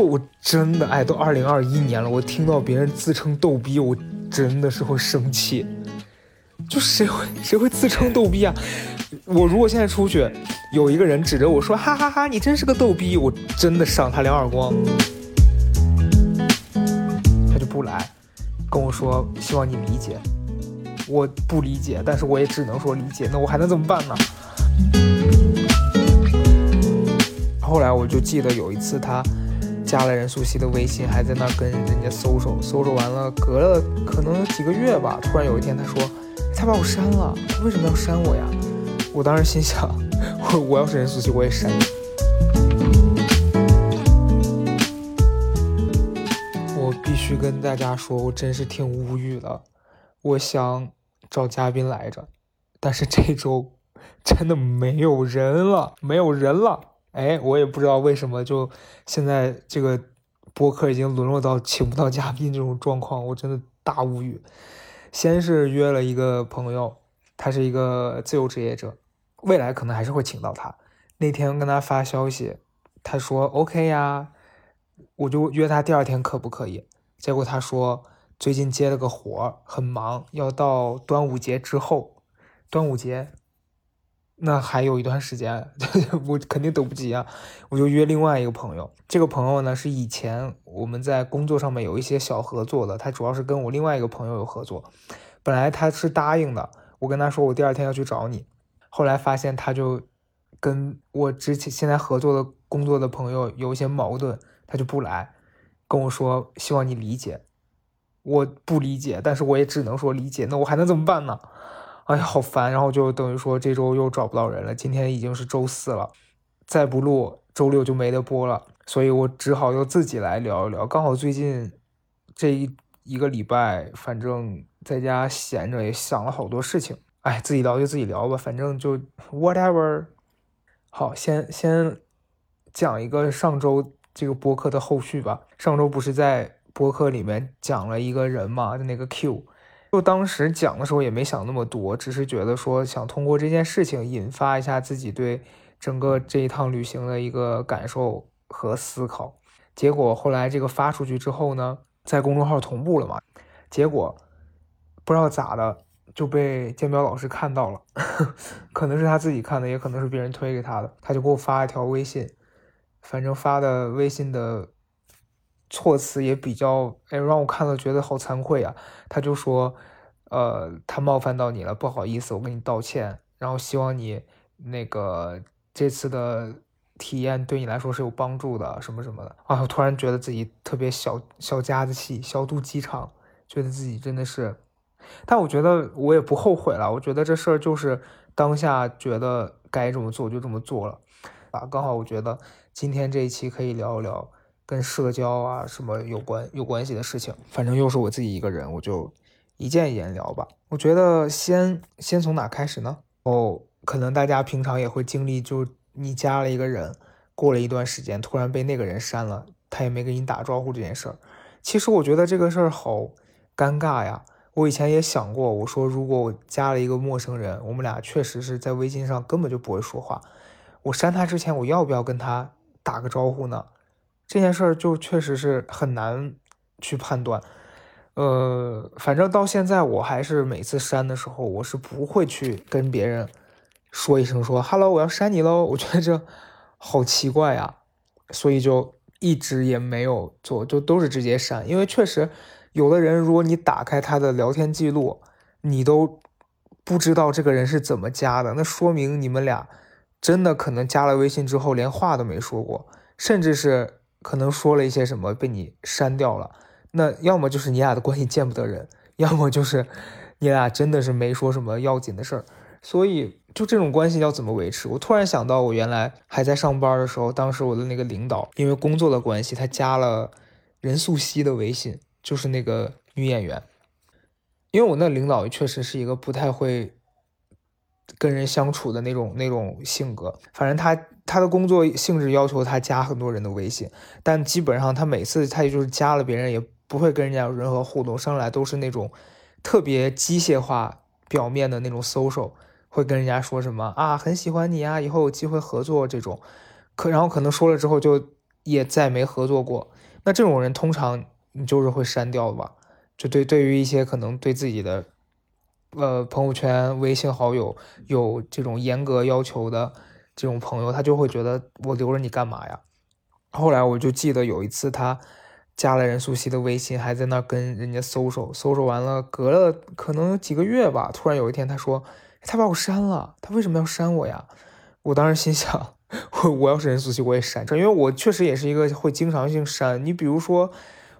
我真的哎，都二零二一年了，我听到别人自称逗逼，我真的是会生气。就谁会谁会自称逗逼啊？我如果现在出去，有一个人指着我说哈哈哈，你真是个逗逼，我真的赏他两耳光。他就不来，跟我说希望你理解。我不理解，但是我也只能说理解。那我还能怎么办呢？后来我就记得有一次他加了任素汐的微信，还在那跟人家搜搜搜搜完了，隔了可能几个月吧，突然有一天他说他把我删了，为什么要删我呀？我当时心想，我我要是任素汐我也删。我必须跟大家说，我真是挺无语的。我想找嘉宾来着，但是这周真的没有人了，没有人了。哎，我也不知道为什么，就现在这个播客已经沦落到请不到嘉宾这种状况，我真的大无语。先是约了一个朋友，他是一个自由职业者，未来可能还是会请到他。那天跟他发消息，他说 OK 呀，我就约他第二天可不可以？结果他说。最近接了个活儿，很忙，要到端午节之后。端午节，那还有一段时间，我肯定等不及啊！我就约另外一个朋友，这个朋友呢是以前我们在工作上面有一些小合作的，他主要是跟我另外一个朋友有合作。本来他是答应的，我跟他说我第二天要去找你，后来发现他就跟我之前现在合作的工作的朋友有一些矛盾，他就不来，跟我说希望你理解。我不理解，但是我也只能说理解。那我还能怎么办呢？哎呀，好烦！然后就等于说这周又找不到人了。今天已经是周四了，再不录周六就没得播了，所以我只好又自己来聊一聊。刚好最近这一一个礼拜，反正在家闲着，也想了好多事情。哎，自己聊就自己聊吧，反正就 whatever。好，先先讲一个上周这个播客的后续吧。上周不是在。播客里面讲了一个人嘛，就那个 Q，就当时讲的时候也没想那么多，只是觉得说想通过这件事情引发一下自己对整个这一趟旅行的一个感受和思考。结果后来这个发出去之后呢，在公众号同步了嘛，结果不知道咋的就被建彪老师看到了，可能是他自己看的，也可能是别人推给他的，他就给我发一条微信，反正发的微信的。措辞也比较，哎，让我看了觉得好惭愧啊。他就说，呃，他冒犯到你了，不好意思，我跟你道歉，然后希望你那个这次的体验对你来说是有帮助的，什么什么的啊。我突然觉得自己特别小小家子气，小肚鸡肠，觉得自己真的是，但我觉得我也不后悔了。我觉得这事儿就是当下觉得该这么做就这么做了啊。刚好我觉得今天这一期可以聊一聊。跟社交啊什么有关有关系的事情，反正又是我自己一个人，我就一件一件聊吧。我觉得先先从哪开始呢？哦，可能大家平常也会经历，就你加了一个人，过了一段时间，突然被那个人删了，他也没跟你打招呼这件事儿。其实我觉得这个事儿好尴尬呀。我以前也想过，我说如果我加了一个陌生人，我们俩确实是在微信上根本就不会说话，我删他之前，我要不要跟他打个招呼呢？这件事儿就确实是很难去判断，呃，反正到现在我还是每次删的时候，我是不会去跟别人说一声说 “hello”，我要删你喽。我觉得这好奇怪呀，所以就一直也没有做，就都是直接删。因为确实有的人，如果你打开他的聊天记录，你都不知道这个人是怎么加的，那说明你们俩真的可能加了微信之后连话都没说过，甚至是。可能说了一些什么被你删掉了，那要么就是你俩的关系见不得人，要么就是你俩真的是没说什么要紧的事儿。所以就这种关系要怎么维持？我突然想到，我原来还在上班的时候，当时我的那个领导因为工作的关系，他加了任素汐的微信，就是那个女演员。因为我那领导确实是一个不太会。跟人相处的那种那种性格，反正他他的工作性质要求他加很多人的微信，但基本上他每次他也就是加了别人，也不会跟人家有任何互动，上来都是那种特别机械化、表面的那种 social，会跟人家说什么啊，很喜欢你啊，以后有机会合作这种，可然后可能说了之后就也再没合作过。那这种人通常你就是会删掉的吧？就对，对于一些可能对自己的呃朋友圈、微信好友有这种严格要求的这种朋友，他就会觉得我留着你干嘛呀？后来我就记得有一次他加了任素汐的微信，还在那跟人家搜搜搜搜完了，隔了可能几个月吧，突然有一天他说他把我删了，他为什么要删我呀？我当时心想，我我要是任素汐我也删，因为我确实也是一个会经常性删。你比如说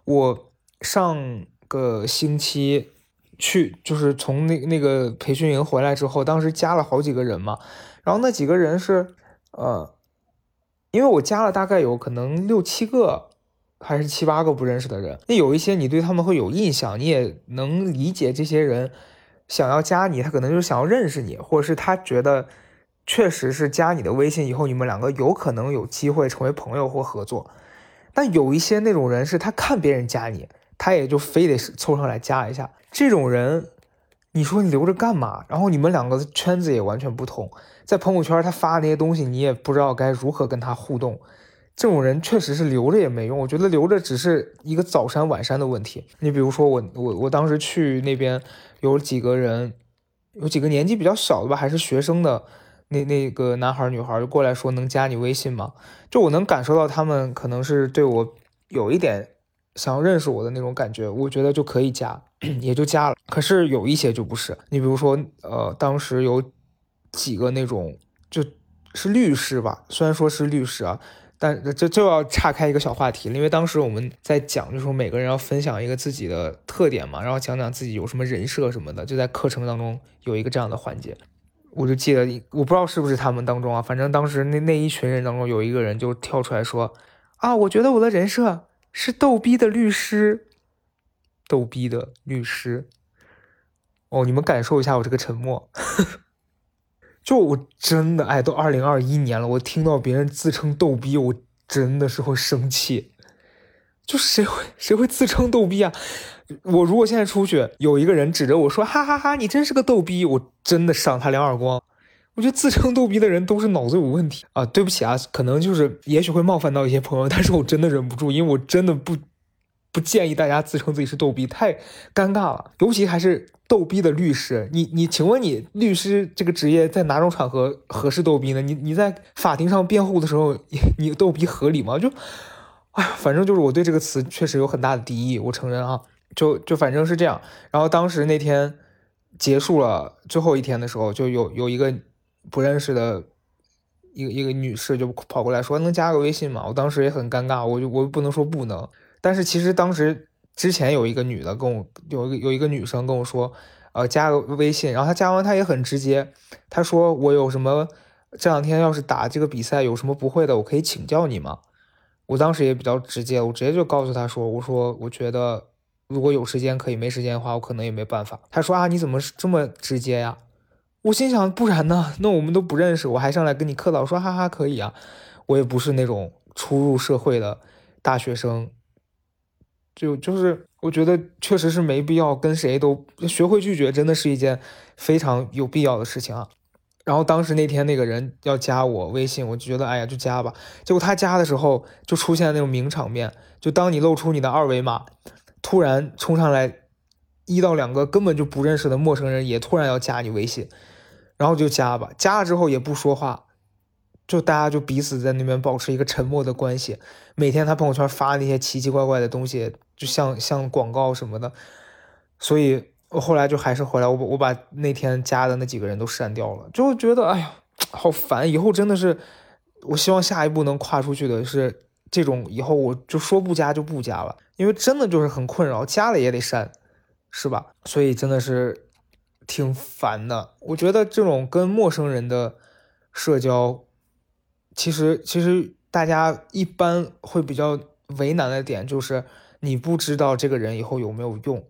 我上。个星期去，就是从那那个培训营回来之后，当时加了好几个人嘛，然后那几个人是，呃，因为我加了大概有可能六七个还是七八个不认识的人，那有一些你对他们会有印象，你也能理解这些人想要加你，他可能就是想要认识你，或者是他觉得确实是加你的微信以后，你们两个有可能有机会成为朋友或合作，但有一些那种人是他看别人加你。他也就非得凑上来加一下，这种人，你说你留着干嘛？然后你们两个圈子也完全不同，在朋友圈他发那些东西，你也不知道该如何跟他互动。这种人确实是留着也没用，我觉得留着只是一个早删晚删的问题。你比如说我我我当时去那边有几个人，有几个年纪比较小的吧，还是学生的那那个男孩女孩就过来说能加你微信吗？就我能感受到他们可能是对我有一点。想要认识我的那种感觉，我觉得就可以加，也就加了。可是有一些就不是，你比如说，呃，当时有几个那种就是律师吧，虽然说是律师啊，但这就要岔开一个小话题了，因为当时我们在讲，就是说每个人要分享一个自己的特点嘛，然后讲讲自己有什么人设什么的，就在课程当中有一个这样的环节。我就记得，我不知道是不是他们当中啊，反正当时那那一群人当中有一个人就跳出来说，啊，我觉得我的人设。是逗逼的律师，逗逼的律师。哦，你们感受一下我这个沉默。就我真的哎，都二零二一年了，我听到别人自称逗逼，我真的是会生气。就谁会谁会自称逗逼啊？我如果现在出去，有一个人指着我说哈哈哈，你真是个逗逼，我真的赏他两耳光。我觉得自称逗逼的人都是脑子有问题啊！对不起啊，可能就是也许会冒犯到一些朋友，但是我真的忍不住，因为我真的不不建议大家自称自己是逗逼，太尴尬了。尤其还是逗逼的律师，你你，请问你律师这个职业在哪种场合合适逗逼呢？你你在法庭上辩护的时候，你逗逼合理吗？就，哎，反正就是我对这个词确实有很大的敌意，我承认啊，就就反正是这样。然后当时那天结束了最后一天的时候，就有有一个。不认识的一个一个女士就跑过来说：“能加个微信吗？”我当时也很尴尬，我就我不能说不能。但是其实当时之前有一个女的跟我有有一个女生跟我说：“呃，加个微信。”然后她加完，她也很直接，她说：“我有什么这两天要是打这个比赛有什么不会的，我可以请教你吗？”我当时也比较直接，我直接就告诉她说：“我说我觉得如果有时间可以，没时间的话我可能也没办法。”她说：“啊，你怎么这么直接呀？”我心想，不然呢？那我们都不认识，我还上来跟你客套说哈哈可以啊。我也不是那种初入社会的大学生，就就是我觉得确实是没必要跟谁都学会拒绝，真的是一件非常有必要的事情啊。然后当时那天那个人要加我微信，我就觉得哎呀就加吧。结果他加的时候就出现那种名场面，就当你露出你的二维码，突然冲上来一到两个根本就不认识的陌生人，也突然要加你微信。然后就加吧，加了之后也不说话，就大家就彼此在那边保持一个沉默的关系。每天他朋友圈发那些奇奇怪怪的东西，就像像广告什么的。所以我后来就还是回来，我我把那天加的那几个人都删掉了，就觉得哎呀好烦。以后真的是，我希望下一步能跨出去的是这种，以后我就说不加就不加了，因为真的就是很困扰，加了也得删，是吧？所以真的是。挺烦的，我觉得这种跟陌生人的社交，其实其实大家一般会比较为难的点就是你不知道这个人以后有没有用，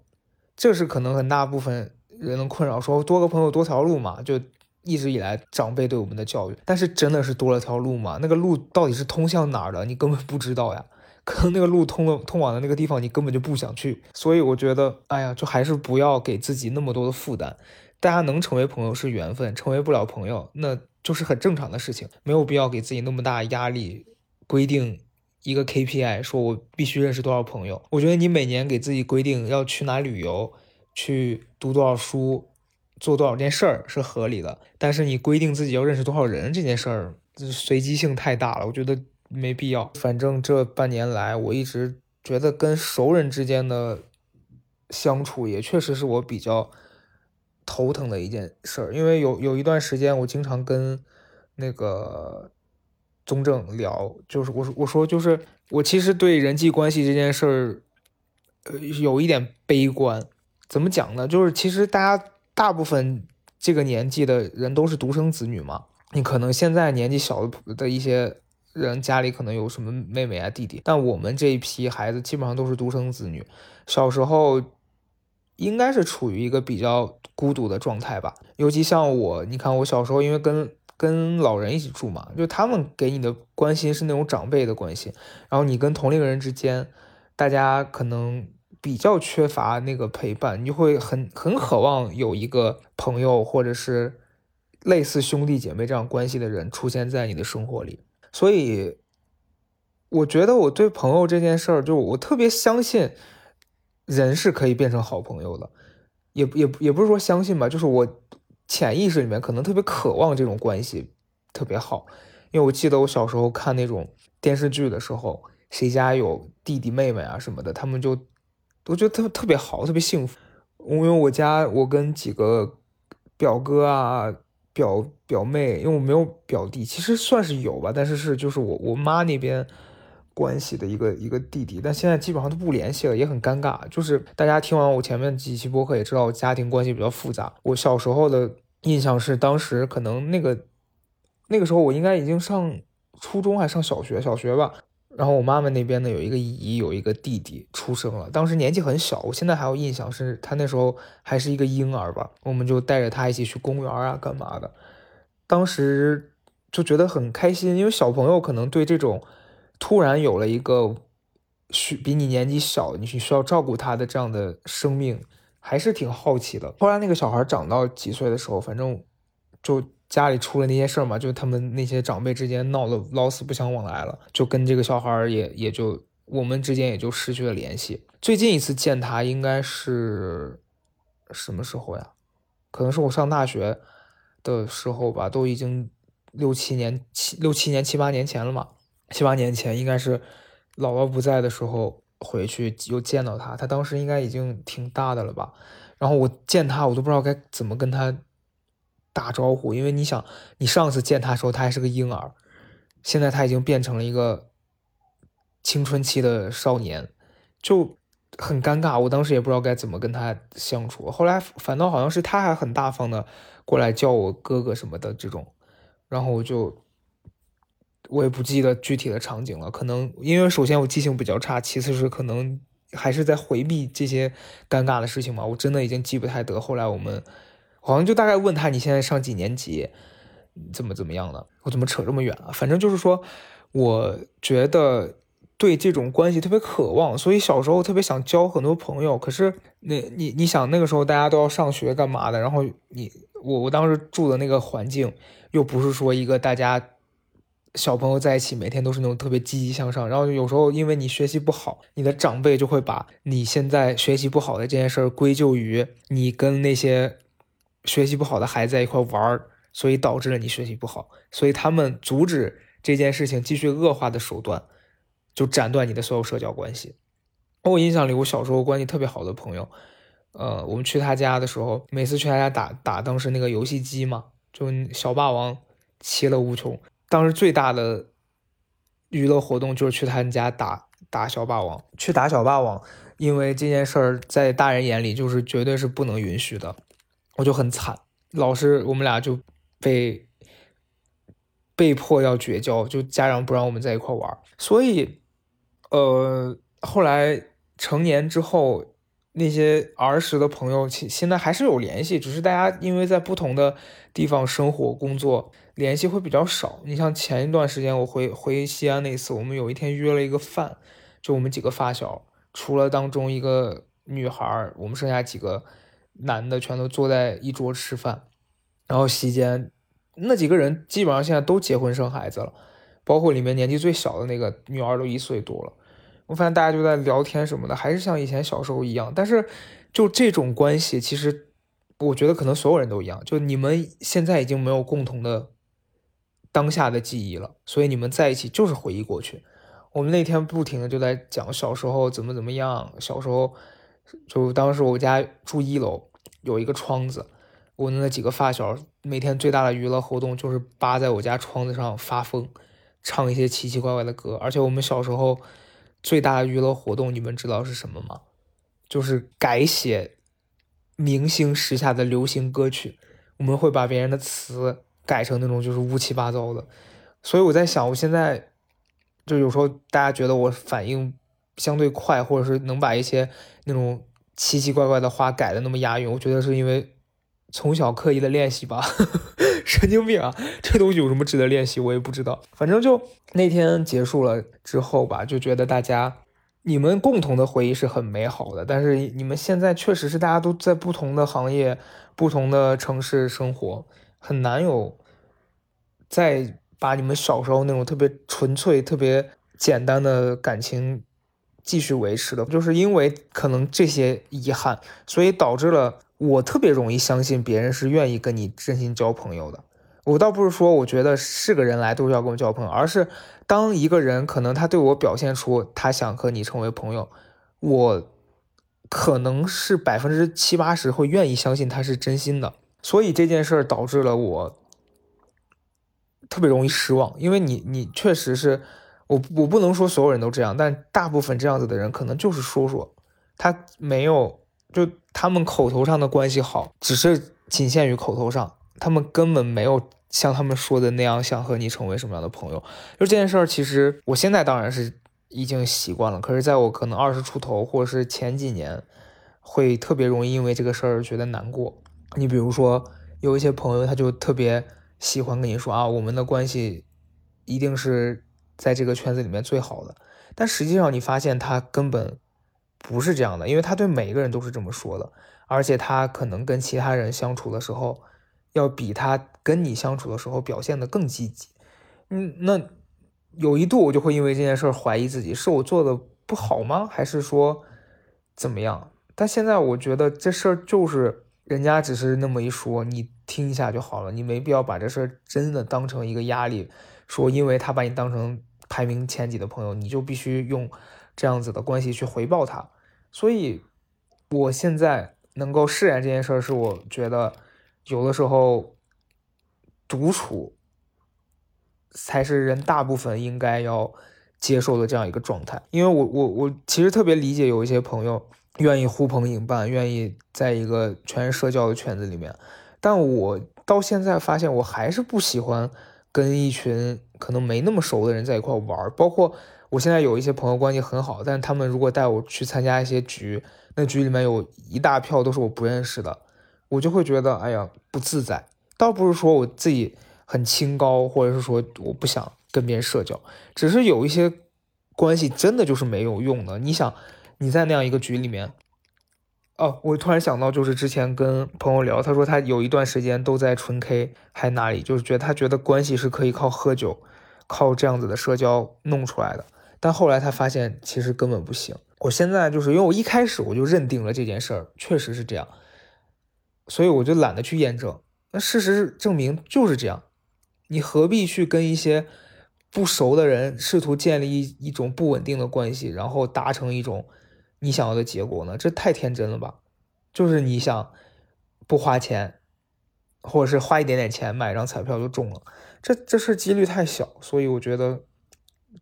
这是可能很大部分人的困扰。说多个朋友多条路嘛，就一直以来长辈对我们的教育，但是真的是多了条路嘛？那个路到底是通向哪儿的？你根本不知道呀。可能那个路通了通往的那个地方，你根本就不想去，所以我觉得，哎呀，就还是不要给自己那么多的负担。大家能成为朋友是缘分，成为不了朋友，那就是很正常的事情，没有必要给自己那么大压力，规定一个 KPI，说我必须认识多少朋友。我觉得你每年给自己规定要去哪旅游，去读多少书，做多少件事儿是合理的。但是你规定自己要认识多少人这件事儿，随机性太大了，我觉得没必要。反正这半年来，我一直觉得跟熟人之间的相处也确实是我比较头疼的一件事儿，因为有有一段时间我经常跟那个。宗正聊，就是我说我说就是我其实对人际关系这件事儿，呃，有一点悲观。怎么讲呢？就是其实大家大部分这个年纪的人都是独生子女嘛。你可能现在年纪小的的一些人家里可能有什么妹妹啊弟弟，但我们这一批孩子基本上都是独生子女。小时候应该是处于一个比较孤独的状态吧。尤其像我，你看我小时候因为跟跟老人一起住嘛，就他们给你的关心是那种长辈的关心，然后你跟同龄人之间，大家可能比较缺乏那个陪伴，你就会很很渴望有一个朋友或者是类似兄弟姐妹这样关系的人出现在你的生活里。所以，我觉得我对朋友这件事儿，就我特别相信人是可以变成好朋友的，也也也不是说相信吧，就是我。潜意识里面可能特别渴望这种关系特别好，因为我记得我小时候看那种电视剧的时候，谁家有弟弟妹妹啊什么的，他们就我觉得特特别好，特别幸福。因为我家我跟几个表哥啊、表表妹，因为我没有表弟，其实算是有吧，但是是就是我我妈那边关系的一个一个弟弟，但现在基本上都不联系了，也很尴尬。就是大家听完我前面几期播客也知道，家庭关系比较复杂。我小时候的。印象是当时可能那个那个时候我应该已经上初中还上小学小学吧，然后我妈妈那边呢有一个姨有一个弟弟出生了，当时年纪很小，我现在还有印象是他那时候还是一个婴儿吧，我们就带着他一起去公园啊干嘛的，当时就觉得很开心，因为小朋友可能对这种突然有了一个需比你年纪小，你需要照顾他的这样的生命。还是挺好奇的。后来那个小孩长到几岁的时候，反正就家里出了那些事儿嘛，就他们那些长辈之间闹得老死不相往来了，就跟这个小孩也也就我们之间也就失去了联系。最近一次见他应该是什么时候呀？可能是我上大学的时候吧，都已经六七年七六七年七八年前了嘛。七八年前应该是姥姥不在的时候。回去又见到他，他当时应该已经挺大的了吧？然后我见他，我都不知道该怎么跟他打招呼，因为你想，你上次见他的时候，他还是个婴儿，现在他已经变成了一个青春期的少年，就很尴尬。我当时也不知道该怎么跟他相处。后来反倒好像是他还很大方的过来叫我哥哥什么的这种，然后我就。我也不记得具体的场景了，可能因为首先我记性比较差，其次是可能还是在回避这些尴尬的事情嘛。我真的已经记不太得。后来我们好像就大概问他你现在上几年级，怎么怎么样的？我怎么扯这么远啊？反正就是说，我觉得对这种关系特别渴望，所以小时候特别想交很多朋友。可是那你你想那个时候大家都要上学干嘛的？然后你我我当时住的那个环境又不是说一个大家。小朋友在一起，每天都是那种特别积极向上。然后有时候因为你学习不好，你的长辈就会把你现在学习不好的这件事儿归咎于你跟那些学习不好的孩子在一块玩儿，所以导致了你学习不好。所以他们阻止这件事情继续恶化的手段，就斩断你的所有社交关系。我印象里，我小时候关系特别好的朋友，呃，我们去他家的时候，每次去他家打打当时那个游戏机嘛，就小霸王，其乐无穷。当时最大的娱乐活动就是去他们家打打小霸王，去打小霸王，因为这件事儿在大人眼里就是绝对是不能允许的，我就很惨，老师我们俩就被被迫要绝交，就家长不让我们在一块玩，所以呃后来成年之后。那些儿时的朋友，现现在还是有联系，只是大家因为在不同的地方生活、工作，联系会比较少。你像前一段时间我回回西安那次，我们有一天约了一个饭，就我们几个发小，除了当中一个女孩，我们剩下几个男的全都坐在一桌吃饭。然后席间，那几个人基本上现在都结婚生孩子了，包括里面年纪最小的那个女儿都一岁多了。我发现大家就在聊天什么的，还是像以前小时候一样。但是就这种关系，其实我觉得可能所有人都一样。就你们现在已经没有共同的当下的记忆了，所以你们在一起就是回忆过去。我们那天不停的就在讲小时候怎么怎么样，小时候就当时我家住一楼，有一个窗子。我那几个发小每天最大的娱乐活动就是扒在我家窗子上发疯，唱一些奇奇怪怪的歌。而且我们小时候最大的娱乐活动，你们知道是什么吗？就是改写明星时下的流行歌曲。我们会把别人的词改成那种就是乌七八糟的。所以我在想，我现在就有时候大家觉得我反应相对快，或者是能把一些那种奇奇怪怪的话改的那么押韵，我觉得是因为。从小刻意的练习吧，神经病啊！这东西有什么值得练习？我也不知道。反正就那天结束了之后吧，就觉得大家你们共同的回忆是很美好的。但是你们现在确实是大家都在不同的行业、不同的城市生活，很难有再把你们小时候那种特别纯粹、特别简单的感情继续维持的。就是因为可能这些遗憾，所以导致了。我特别容易相信别人是愿意跟你真心交朋友的。我倒不是说我觉得是个人来都是要跟我交朋友，而是当一个人可能他对我表现出他想和你成为朋友，我可能是百分之七八十会愿意相信他是真心的。所以这件事儿导致了我特别容易失望，因为你你确实是我我不能说所有人都这样，但大部分这样子的人可能就是说说，他没有。就他们口头上的关系好，只是仅限于口头上，他们根本没有像他们说的那样想和你成为什么样的朋友。就这件事儿，其实我现在当然是已经习惯了，可是在我可能二十出头或者是前几年，会特别容易因为这个事儿觉得难过。你比如说，有一些朋友他就特别喜欢跟你说啊，我们的关系一定是在这个圈子里面最好的，但实际上你发现他根本。不是这样的，因为他对每一个人都是这么说的，而且他可能跟其他人相处的时候，要比他跟你相处的时候表现的更积极。嗯，那有一度我就会因为这件事怀疑自己，是我做的不好吗？还是说怎么样？但现在我觉得这事儿就是人家只是那么一说，你听一下就好了，你没必要把这事儿真的当成一个压力，说因为他把你当成排名前几的朋友，你就必须用这样子的关系去回报他。所以，我现在能够释然这件事儿，是我觉得有的时候独处才是人大部分应该要接受的这样一个状态。因为我我我其实特别理解有一些朋友愿意呼朋引伴，愿意在一个全是社交的圈子里面，但我到现在发现，我还是不喜欢跟一群可能没那么熟的人在一块玩，包括。我现在有一些朋友关系很好，但他们如果带我去参加一些局，那局里面有一大票都是我不认识的，我就会觉得哎呀不自在。倒不是说我自己很清高，或者是说我不想跟别人社交，只是有一些关系真的就是没有用的。你想你在那样一个局里面，哦，我突然想到，就是之前跟朋友聊，他说他有一段时间都在纯 K，还哪里，就是觉得他觉得关系是可以靠喝酒，靠这样子的社交弄出来的。但后来他发现其实根本不行。我现在就是因为我一开始我就认定了这件事儿确实是这样，所以我就懒得去验证。那事实证明就是这样，你何必去跟一些不熟的人试图建立一一种不稳定的关系，然后达成一种你想要的结果呢？这太天真了吧！就是你想不花钱，或者是花一点点钱买张彩票就中了，这这事几率太小，所以我觉得。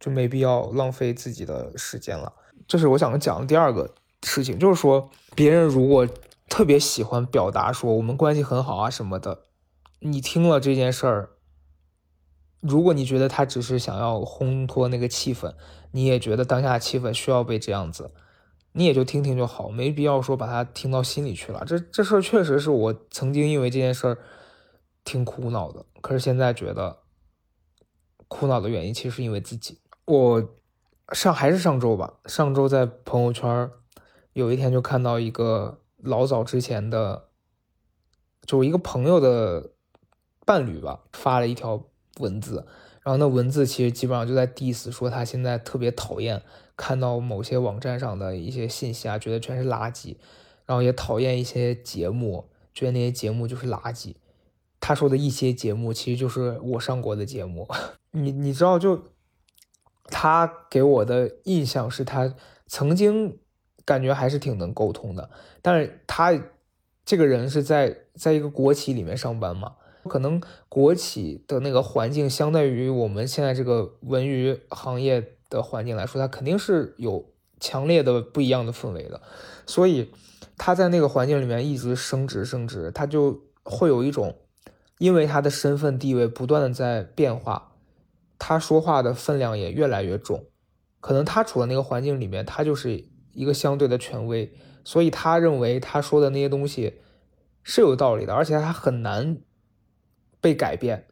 就没必要浪费自己的时间了。这是我想讲的第二个事情，就是说，别人如果特别喜欢表达说我们关系很好啊什么的，你听了这件事儿，如果你觉得他只是想要烘托那个气氛，你也觉得当下气氛需要被这样子，你也就听听就好，没必要说把它听到心里去了。这这事儿确实是我曾经因为这件事儿挺苦恼的，可是现在觉得苦恼的原因其实是因为自己。我上还是上周吧，上周在朋友圈有一天就看到一个老早之前的，就一个朋友的伴侣吧，发了一条文字，然后那文字其实基本上就在 diss 说他现在特别讨厌看到某些网站上的一些信息啊，觉得全是垃圾，然后也讨厌一些节目，觉得那些节目就是垃圾。他说的一些节目其实就是我上过的节目，你你知道就他给我的印象是他曾经感觉还是挺能沟通的，但是他这个人是在在一个国企里面上班嘛。可能国企的那个环境，相对于我们现在这个文娱行业的环境来说，它肯定是有强烈的不一样的氛围的。所以他在那个环境里面一直升职升职，他就会有一种，因为他的身份地位不断的在变化，他说话的分量也越来越重。可能他处的那个环境里面，他就是一个相对的权威，所以他认为他说的那些东西是有道理的，而且他很难。被改变，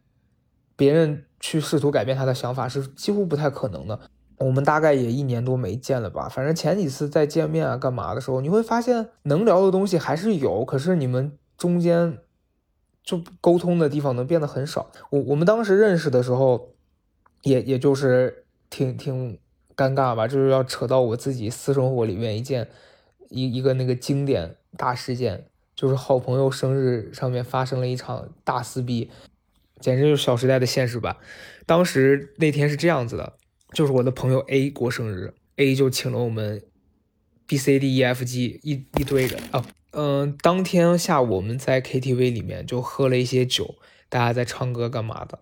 别人去试图改变他的想法是几乎不太可能的。我们大概也一年多没见了吧，反正前几次再见面啊干嘛的时候，你会发现能聊的东西还是有，可是你们中间就沟通的地方能变得很少。我我们当时认识的时候，也也就是挺挺尴尬吧，就是要扯到我自己私生活里面一件一一个那个经典大事件。就是好朋友生日上面发生了一场大撕逼，简直就是《小时代》的现实版。当时那天是这样子的，就是我的朋友 A 过生日，A 就请了我们 B、C、D、E、F、G 一一堆人啊。嗯，当天下午我们在 KTV 里面就喝了一些酒，大家在唱歌干嘛的。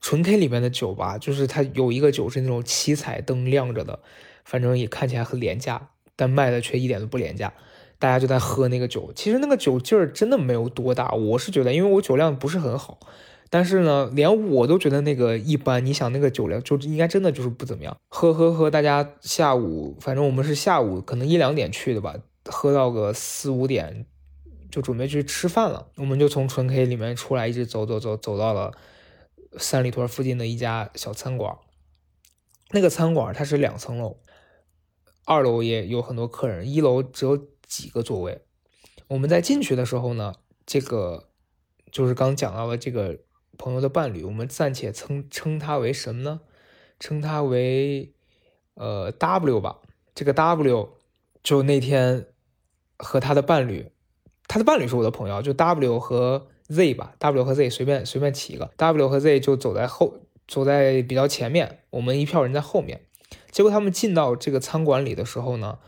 纯 K 里面的酒吧，就是它有一个酒是那种七彩灯亮着的，反正也看起来很廉价，但卖的却一点都不廉价。大家就在喝那个酒，其实那个酒劲儿真的没有多大，我是觉得，因为我酒量不是很好，但是呢，连我都觉得那个一般。你想那个酒量就应该真的就是不怎么样。喝喝喝，大家下午反正我们是下午可能一两点去的吧，喝到个四五点就准备去吃饭了。我们就从纯 K 里面出来，一直走走走，走到了三里屯附近的一家小餐馆。那个餐馆它是两层楼，二楼也有很多客人，一楼只有。几个座位，我们在进去的时候呢，这个就是刚讲到了这个朋友的伴侣，我们暂且称称他为什么呢？称他为呃 W 吧。这个 W 就那天和他的伴侣，他的伴侣是我的朋友，就 W 和 Z 吧，W 和 Z 随便随便起一个，W 和 Z 就走在后，走在比较前面，我们一票人在后面。结果他们进到这个餐馆里的时候呢。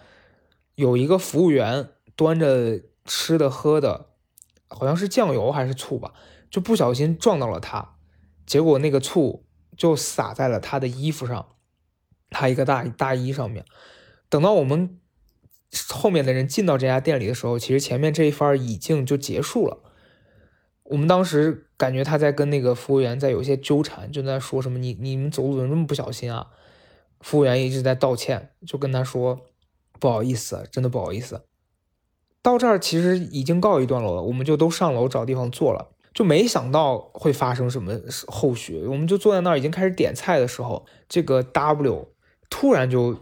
有一个服务员端着吃的喝的，好像是酱油还是醋吧，就不小心撞到了他，结果那个醋就洒在了他的衣服上，他一个大大衣上面。等到我们后面的人进到这家店里的时候，其实前面这一番已经就结束了。我们当时感觉他在跟那个服务员在有些纠缠，就在说什么你你们走路怎么这么不小心啊？服务员一直在道歉，就跟他说。不好意思，真的不好意思。到这儿其实已经告一段落了，我们就都上楼找地方坐了，就没想到会发生什么后续。我们就坐在那儿，已经开始点菜的时候，这个 W 突然就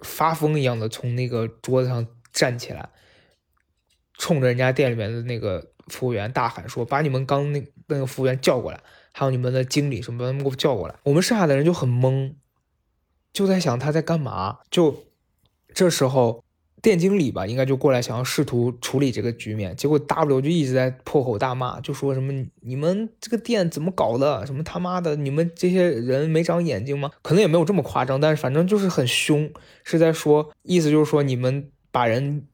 发疯一样的从那个桌子上站起来，冲着人家店里面的那个服务员大喊说：“把你们刚那那个服务员叫过来，还有你们的经理什么，把他们给我叫过来。”我们剩下的人就很懵，就在想他在干嘛，就。这时候，店经理吧，应该就过来想要试图处理这个局面，结果 W 就一直在破口大骂，就说什么你们这个店怎么搞的？什么他妈的，你们这些人没长眼睛吗？可能也没有这么夸张，但是反正就是很凶，是在说意思就是说你们把人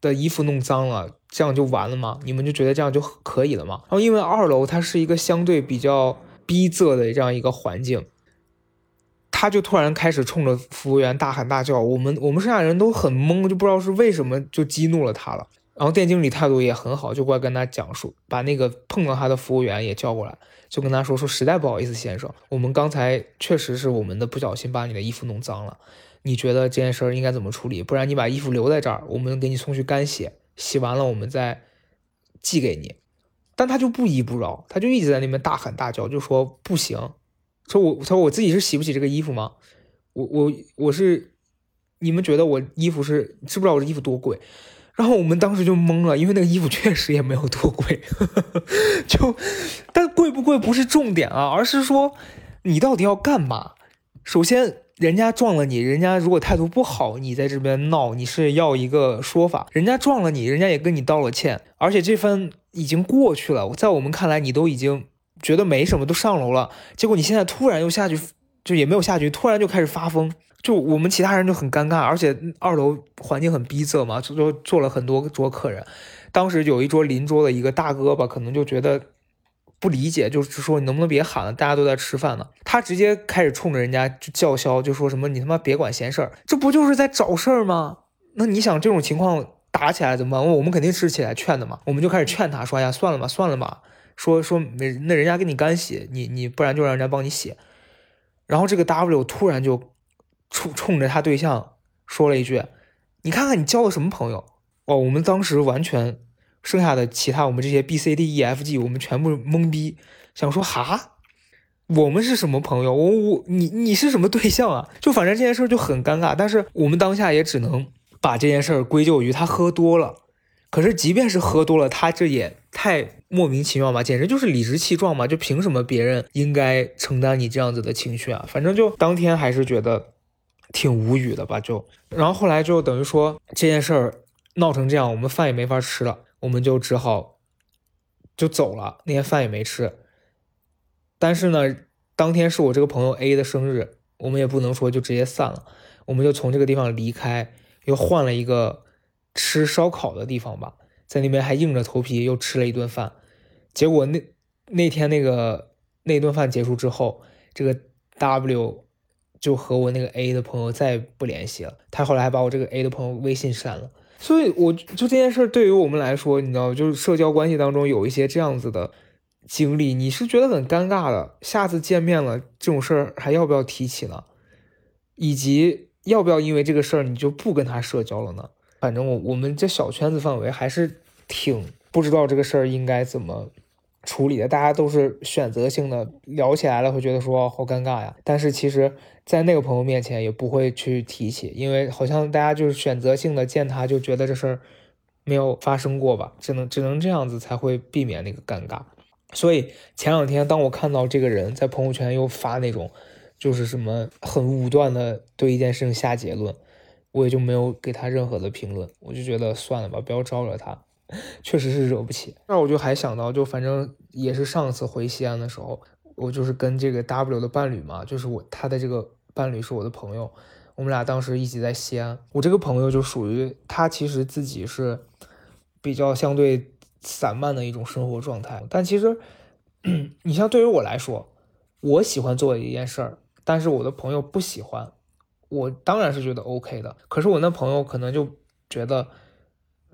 的衣服弄脏了，这样就完了吗？你们就觉得这样就可以了吗？然后因为二楼它是一个相对比较逼仄的这样一个环境。他就突然开始冲着服务员大喊大叫，我们我们剩下人都很懵，就不知道是为什么就激怒了他了。然后店经理态度也很好，就过来跟他讲述，把那个碰到他的服务员也叫过来，就跟他说说实在不好意思，先生，我们刚才确实是我们的不小心把你的衣服弄脏了，你觉得这件事儿应该怎么处理？不然你把衣服留在这儿，我们给你送去干洗，洗完了我们再寄给你。但他就不依不饶，他就一直在那边大喊大叫，就说不行。说我他说我自己是洗不起这个衣服吗？我我我是，你们觉得我衣服是知不知道我这衣服多贵？然后我们当时就懵了，因为那个衣服确实也没有多贵，就但贵不贵不是重点啊，而是说你到底要干嘛？首先，人家撞了你，人家如果态度不好，你在这边闹，你是要一个说法。人家撞了你，人家也跟你道了歉，而且这番已经过去了。在我们看来，你都已经觉得没什么，都上楼了。结果你现在突然又下去，就也没有下去，突然就开始发疯。就我们其他人就很尴尬，而且二楼环境很逼仄嘛，就就坐了很多桌客人。当时有一桌邻桌的一个大哥吧，可能就觉得不理解，就是说你能不能别喊了，大家都在吃饭呢。他直接开始冲着人家就叫嚣，就说什么你他妈别管闲事儿，这不就是在找事儿吗？那你想这种情况打起来怎么办？我们肯定是起来劝的嘛，我们就开始劝他说呀，算了吧，算了吧，说说没那人家给你干洗，你你不然就让人家帮你洗。然后这个 W 突然就。冲冲着他对象说了一句：“你看看你交的什么朋友？”哦，我们当时完全剩下的其他我们这些 B C D E F G，我们全部懵逼，想说哈，我们是什么朋友？我我你你是什么对象啊？就反正这件事就很尴尬，但是我们当下也只能把这件事归咎于他喝多了。可是即便是喝多了，他这也太莫名其妙嘛，简直就是理直气壮嘛！就凭什么别人应该承担你这样子的情绪啊？反正就当天还是觉得。挺无语的吧？就，然后后来就等于说这件事儿闹成这样，我们饭也没法吃了，我们就只好就走了。那天饭也没吃。但是呢，当天是我这个朋友 A 的生日，我们也不能说就直接散了，我们就从这个地方离开，又换了一个吃烧烤的地方吧，在那边还硬着头皮又吃了一顿饭。结果那那天那个那顿饭结束之后，这个 W。就和我那个 A 的朋友再不联系了，他后来还把我这个 A 的朋友微信删了，所以我就这件事对于我们来说，你知道，就是社交关系当中有一些这样子的经历，你是觉得很尴尬的。下次见面了，这种事儿还要不要提起呢？以及要不要因为这个事儿你就不跟他社交了呢？反正我我们这小圈子范围还是挺不知道这个事儿应该怎么。处理的，大家都是选择性的聊起来了，会觉得说好尴尬呀。但是其实，在那个朋友面前也不会去提起，因为好像大家就是选择性的见他，就觉得这事儿没有发生过吧，只能只能这样子才会避免那个尴尬。所以前两天，当我看到这个人在朋友圈又发那种就是什么很武断的对一件事情下结论，我也就没有给他任何的评论，我就觉得算了吧，不要招惹他。确实是惹不起。那我就还想到，就反正也是上次回西安的时候，我就是跟这个 W 的伴侣嘛，就是我他的这个伴侣是我的朋友，我们俩当时一起在西安。我这个朋友就属于他其实自己是比较相对散漫的一种生活状态，但其实你像对于我来说，我喜欢做一件事儿，但是我的朋友不喜欢，我当然是觉得 OK 的。可是我那朋友可能就觉得。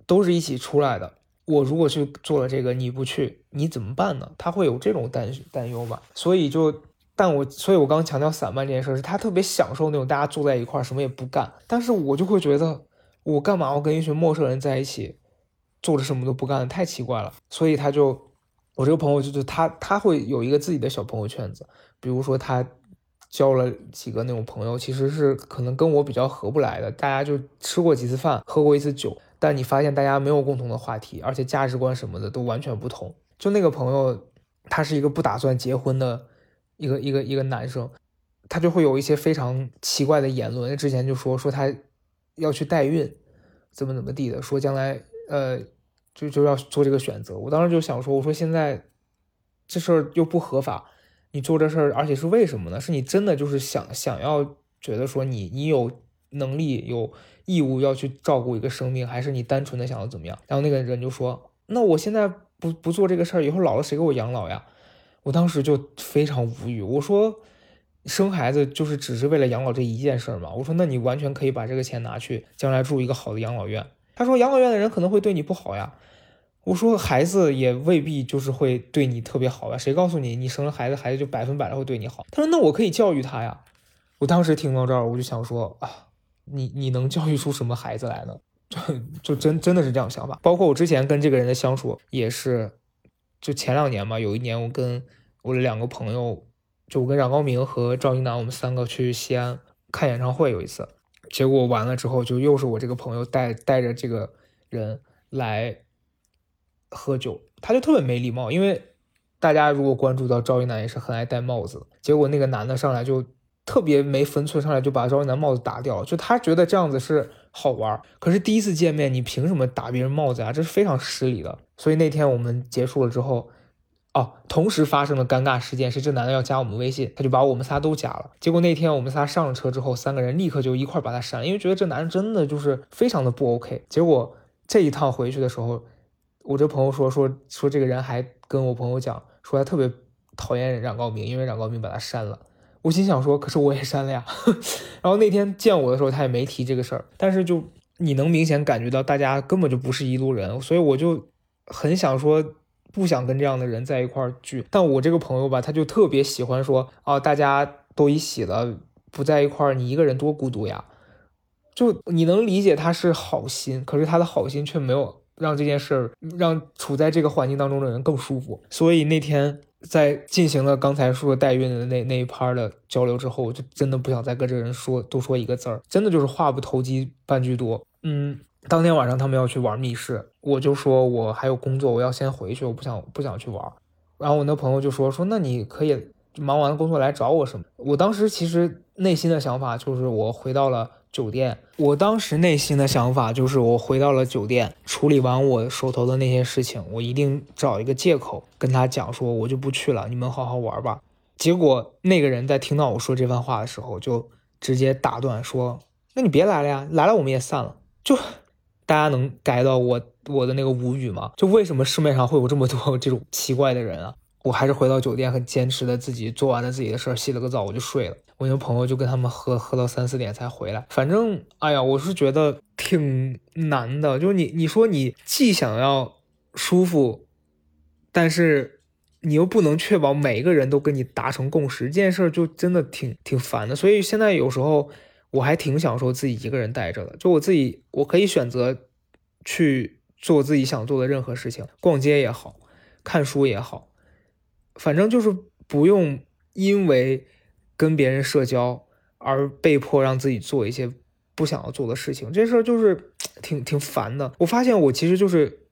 都是一起出来的，我如果去做了这个，你不去，你怎么办呢？他会有这种担担忧吧？所以就，但我，所以我刚强调散漫这件事，是他特别享受那种大家坐在一块儿什么也不干，但是我就会觉得，我干嘛要跟一群陌生人在一起，坐着什么都不干，太奇怪了。所以他就，我这个朋友就是他，他会有一个自己的小朋友圈子，比如说他交了几个那种朋友，其实是可能跟我比较合不来的，大家就吃过几次饭，喝过一次酒。但你发现大家没有共同的话题，而且价值观什么的都完全不同。就那个朋友，他是一个不打算结婚的一个一个一个男生，他就会有一些非常奇怪的言论。之前就说说他要去代孕，怎么怎么地的，说将来呃就就要做这个选择。我当时就想说，我说现在这事儿又不合法，你做这事儿，而且是为什么呢？是你真的就是想想要觉得说你你有能力有。义务要去照顾一个生命，还是你单纯的想要怎么样？然后那个人就说：“那我现在不不做这个事儿，以后老了谁给我养老呀？”我当时就非常无语，我说：“生孩子就是只是为了养老这一件事儿吗？”我说：“那你完全可以把这个钱拿去将来住一个好的养老院。”他说：“养老院的人可能会对你不好呀。”我说：“孩子也未必就是会对你特别好呀，谁告诉你你生了孩子，孩子就百分百的会对你好？”他说：“那我可以教育他呀。”我当时听到这儿，我就想说啊。你你能教育出什么孩子来呢？就 就真真的是这样想法。包括我之前跟这个人的相处也是，就前两年嘛，有一年我跟我的两个朋友，就我跟冉高明和赵英男，我们三个去西安看演唱会，有一次，结果完了之后，就又是我这个朋友带带着这个人来喝酒，他就特别没礼貌，因为大家如果关注到赵一楠也是很爱戴帽子，结果那个男的上来就特别没分寸，上来就把赵一楠帽子打掉，就他觉得这样子是好玩。可是第一次见面，你凭什么打别人帽子啊？这是非常失礼的。所以那天我们结束了之后，哦，同时发生了尴尬事件是这男的要加我们微信，他就把我们仨都加了。结果那天我们仨上了车之后，三个人立刻就一块把他删，因为觉得这男人真的就是非常的不 OK。结果这一趟回去的时候，我这朋友说说说这个人还跟我朋友讲。说他特别讨厌冉高明，因为冉高明把他删了。我心想说，可是我也删了呀。然后那天见我的时候，他也没提这个事儿。但是就你能明显感觉到，大家根本就不是一路人，所以我就很想说，不想跟这样的人在一块儿聚。但我这个朋友吧，他就特别喜欢说，哦，大家都一起了，不在一块儿，你一个人多孤独呀。就你能理解他是好心，可是他的好心却没有。让这件事儿让处在这个环境当中的人更舒服，所以那天在进行了刚才说代孕的那那一趴的交流之后，我就真的不想再跟这个人说多说一个字儿，真的就是话不投机半句多。嗯，当天晚上他们要去玩密室，我就说我还有工作，我要先回去，我不想不想去玩。然后我那朋友就说说那你可以忙完工作来找我什么？我当时其实内心的想法就是我回到了。酒店，我当时内心的想法就是，我回到了酒店，处理完我手头的那些事情，我一定找一个借口跟他讲，说我就不去了，你们好好玩吧。结果那个人在听到我说这番话的时候，就直接打断说：“那你别来了呀，来了我们也散了。”就大家能 get 到我我的那个无语吗？就为什么市面上会有这么多 这种奇怪的人啊？我还是回到酒店，很坚持的自己做完了自己的事儿，洗了个澡，我就睡了。我那朋友就跟他们喝，喝到三四点才回来。反正，哎呀，我是觉得挺难的。就是你，你说你既想要舒服，但是你又不能确保每一个人都跟你达成共识，这件事就真的挺挺烦的。所以现在有时候我还挺享受自己一个人待着的。就我自己，我可以选择去做自己想做的任何事情，逛街也好看书也好。反正就是不用因为跟别人社交而被迫让自己做一些不想要做的事情，这事儿就是 挺挺烦的。我发现我其实就是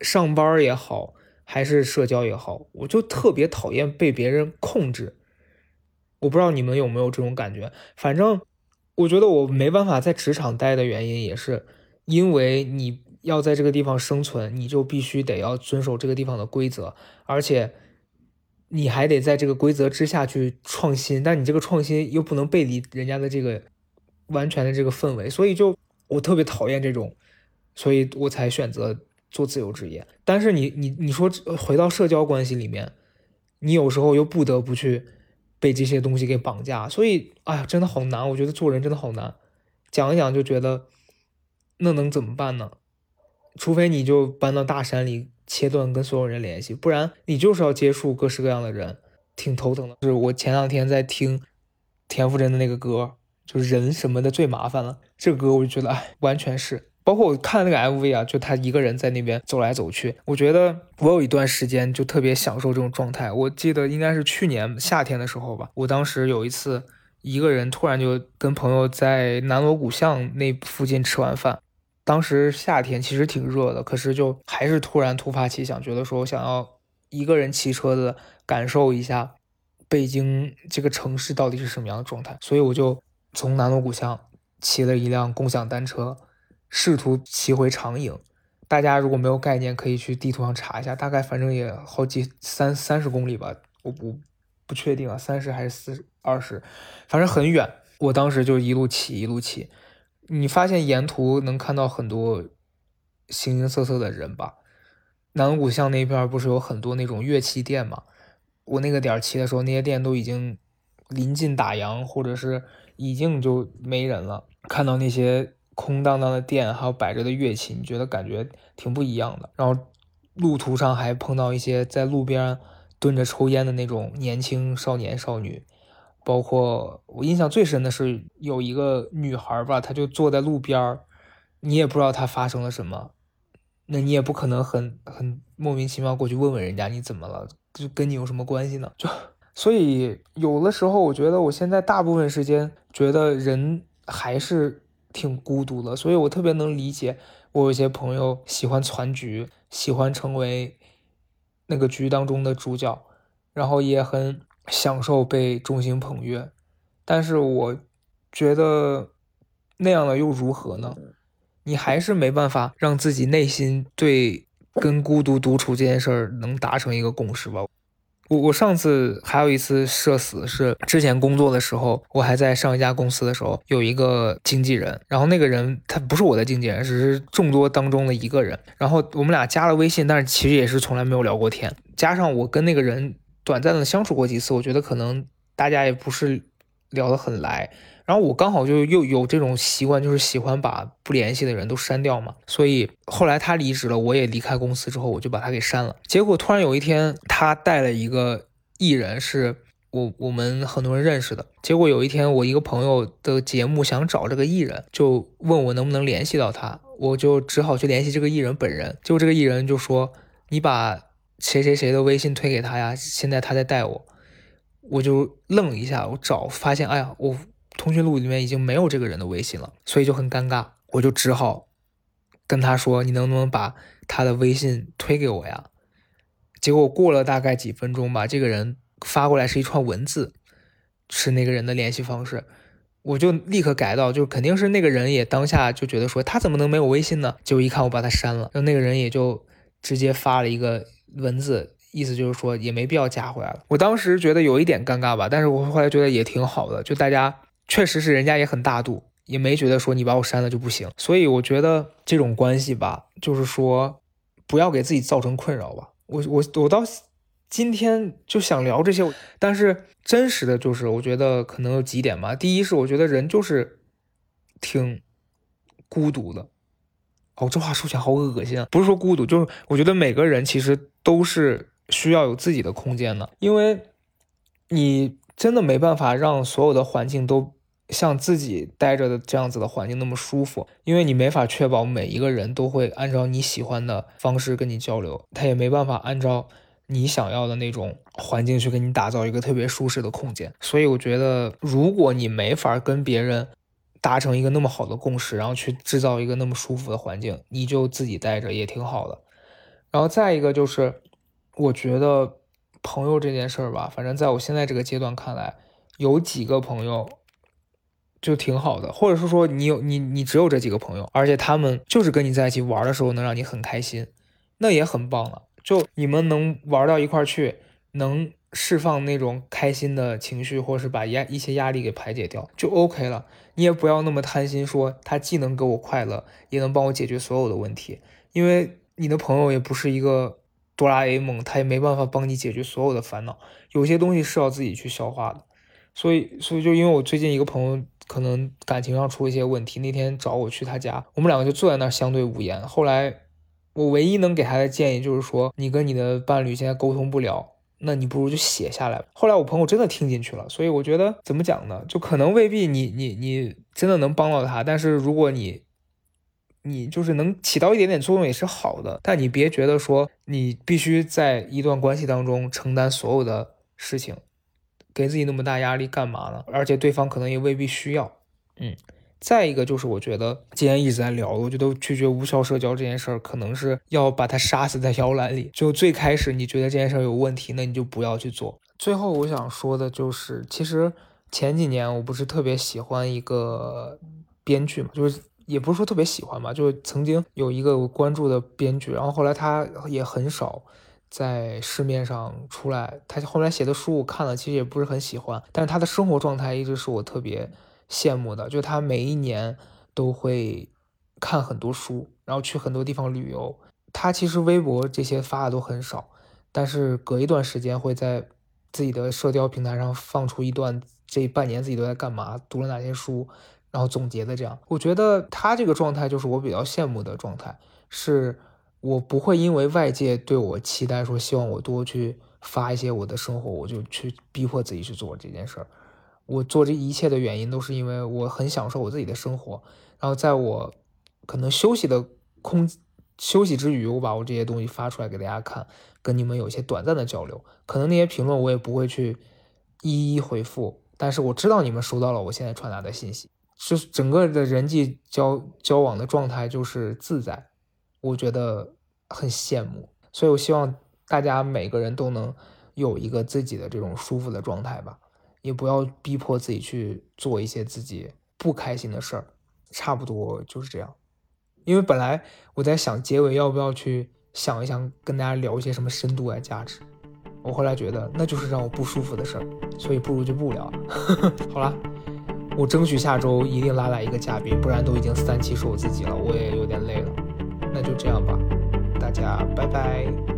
上班也好，还是社交也好，我就特别讨厌被别人控制。我不知道你们有没有这种感觉，反正我觉得我没办法在职场待的原因，也是因为你要在这个地方生存，你就必须得要遵守这个地方的规则，而且。你还得在这个规则之下去创新，但你这个创新又不能背离人家的这个完全的这个氛围，所以就我特别讨厌这种，所以我才选择做自由职业。但是你你你说回到社交关系里面，你有时候又不得不去被这些东西给绑架，所以哎呀，真的好难。我觉得做人真的好难，讲一讲就觉得那能怎么办呢？除非你就搬到大山里。切断跟所有人联系，不然你就是要接触各式各样的人，挺头疼的。就是我前两天在听田馥甄的那个歌，就是人什么的最麻烦了。这个歌我就觉得，哎，完全是。包括我看那个 MV 啊，就他一个人在那边走来走去，我觉得我有一段时间就特别享受这种状态。我记得应该是去年夏天的时候吧，我当时有一次一个人突然就跟朋友在南锣鼓巷那附近吃完饭。当时夏天其实挺热的，可是就还是突然突发奇想，觉得说我想要一个人骑车的感受一下北京这个城市到底是什么样的状态，所以我就从南锣鼓巷骑了一辆共享单车，试图骑回长影。大家如果没有概念，可以去地图上查一下，大概反正也好几三三十公里吧，我不不确定啊，三十还是四二十，反正很远。我当时就一路骑一路骑。你发现沿途能看到很多形形色色的人吧？南锣鼓巷那边不是有很多那种乐器店吗？我那个点儿骑的时候，那些店都已经临近打烊，或者是已经就没人了。看到那些空荡荡的店，还有摆着的乐器，你觉得感觉挺不一样的。然后路途上还碰到一些在路边蹲着抽烟的那种年轻少年少女。包括我印象最深的是有一个女孩吧，她就坐在路边儿，你也不知道她发生了什么，那你也不可能很很莫名其妙过去问问人家你怎么了，就跟你有什么关系呢？就所以有的时候我觉得我现在大部分时间觉得人还是挺孤独的，所以我特别能理解我有些朋友喜欢攒局，喜欢成为那个局当中的主角。然后也很享受被众星捧月。但是我觉得那样的又如何呢？你还是没办法让自己内心对跟孤独独处这件事儿能达成一个共识吧。我我上次还有一次社死是之前工作的时候，我还在上一家公司的时候，有一个经纪人，然后那个人他不是我的经纪人，只是众多当中的一个人。然后我们俩加了微信，但是其实也是从来没有聊过天。加上我跟那个人短暂的相处过几次，我觉得可能大家也不是聊得很来。然后我刚好就又有这种习惯，就是喜欢把不联系的人都删掉嘛。所以后来他离职了，我也离开公司之后，我就把他给删了。结果突然有一天，他带了一个艺人，是我我们很多人认识的。结果有一天，我一个朋友的节目想找这个艺人，就问我能不能联系到他，我就只好去联系这个艺人本人。结果这个艺人就说：“你把谁谁谁的微信推给他呀，现在他在带我。”我就愣了一下，我找发现，哎呀，我。通讯录里面已经没有这个人的微信了，所以就很尴尬，我就只好跟他说：“你能不能把他的微信推给我呀？”结果过了大概几分钟吧，这个人发过来是一串文字，是那个人的联系方式，我就立刻改到，就肯定是那个人也当下就觉得说他怎么能没有微信呢？结果一看我把他删了，然后那个人也就直接发了一个文字，意思就是说也没必要加回来了。我当时觉得有一点尴尬吧，但是我后来觉得也挺好的，就大家。确实是人家也很大度，也没觉得说你把我删了就不行。所以我觉得这种关系吧，就是说不要给自己造成困扰吧。我我我到今天就想聊这些，但是真实的就是我觉得可能有几点吧。第一是我觉得人就是挺孤独的。哦，这话说起来好恶心啊！不是说孤独，就是我觉得每个人其实都是需要有自己的空间的，因为你真的没办法让所有的环境都。像自己待着的这样子的环境那么舒服，因为你没法确保每一个人都会按照你喜欢的方式跟你交流，他也没办法按照你想要的那种环境去给你打造一个特别舒适的空间。所以我觉得，如果你没法跟别人达成一个那么好的共识，然后去制造一个那么舒服的环境，你就自己待着也挺好的。然后再一个就是，我觉得朋友这件事儿吧，反正在我现在这个阶段看来，有几个朋友。就挺好的，或者是说你有你你只有这几个朋友，而且他们就是跟你在一起玩的时候能让你很开心，那也很棒了。就你们能玩到一块去，能释放那种开心的情绪，或是把压一些压力给排解掉，就 OK 了。你也不要那么贪心，说他既能给我快乐，也能帮我解决所有的问题，因为你的朋友也不是一个哆啦 A 梦，他也没办法帮你解决所有的烦恼，有些东西是要自己去消化的。所以，所以就因为我最近一个朋友。可能感情上出了一些问题，那天找我去他家，我们两个就坐在那儿相对无言。后来我唯一能给他的建议就是说，你跟你的伴侣现在沟通不了，那你不如就写下来。后来我朋友真的听进去了，所以我觉得怎么讲呢？就可能未必你你你真的能帮到他，但是如果你你就是能起到一点点作用也是好的。但你别觉得说你必须在一段关系当中承担所有的事情。给自己那么大压力干嘛呢？而且对方可能也未必需要。嗯，再一个就是，我觉得今天一直在聊，我觉得拒绝无效社交这件事儿，可能是要把它杀死在摇篮里。就最开始你觉得这件事儿有问题，那你就不要去做。最后我想说的就是，其实前几年我不是特别喜欢一个编剧嘛，就是也不是说特别喜欢吧，就是曾经有一个关注的编剧，然后后来他也很少。在市面上出来，他后来写的书我看了，其实也不是很喜欢，但是他的生活状态一直是我特别羡慕的。就他每一年都会看很多书，然后去很多地方旅游。他其实微博这些发的都很少，但是隔一段时间会在自己的社交平台上放出一段这半年自己都在干嘛，读了哪些书，然后总结的这样。我觉得他这个状态就是我比较羡慕的状态，是。我不会因为外界对我期待，说希望我多去发一些我的生活，我就去逼迫自己去做这件事儿。我做这一切的原因都是因为我很享受我自己的生活，然后在我可能休息的空休息之余，我把我这些东西发出来给大家看，跟你们有一些短暂的交流。可能那些评论我也不会去一一回复，但是我知道你们收到了我现在传达的信息，就整个的人际交交往的状态就是自在。我觉得很羡慕，所以我希望大家每个人都能有一个自己的这种舒服的状态吧，也不要逼迫自己去做一些自己不开心的事儿，差不多就是这样。因为本来我在想结尾要不要去想一想，跟大家聊一些什么深度啊价值，我后来觉得那就是让我不舒服的事儿，所以不如就不聊了。好了，我争取下周一定拉来一个嘉宾，不然都已经三期是我自己了，我也有点累了。那就这样吧，大家拜拜。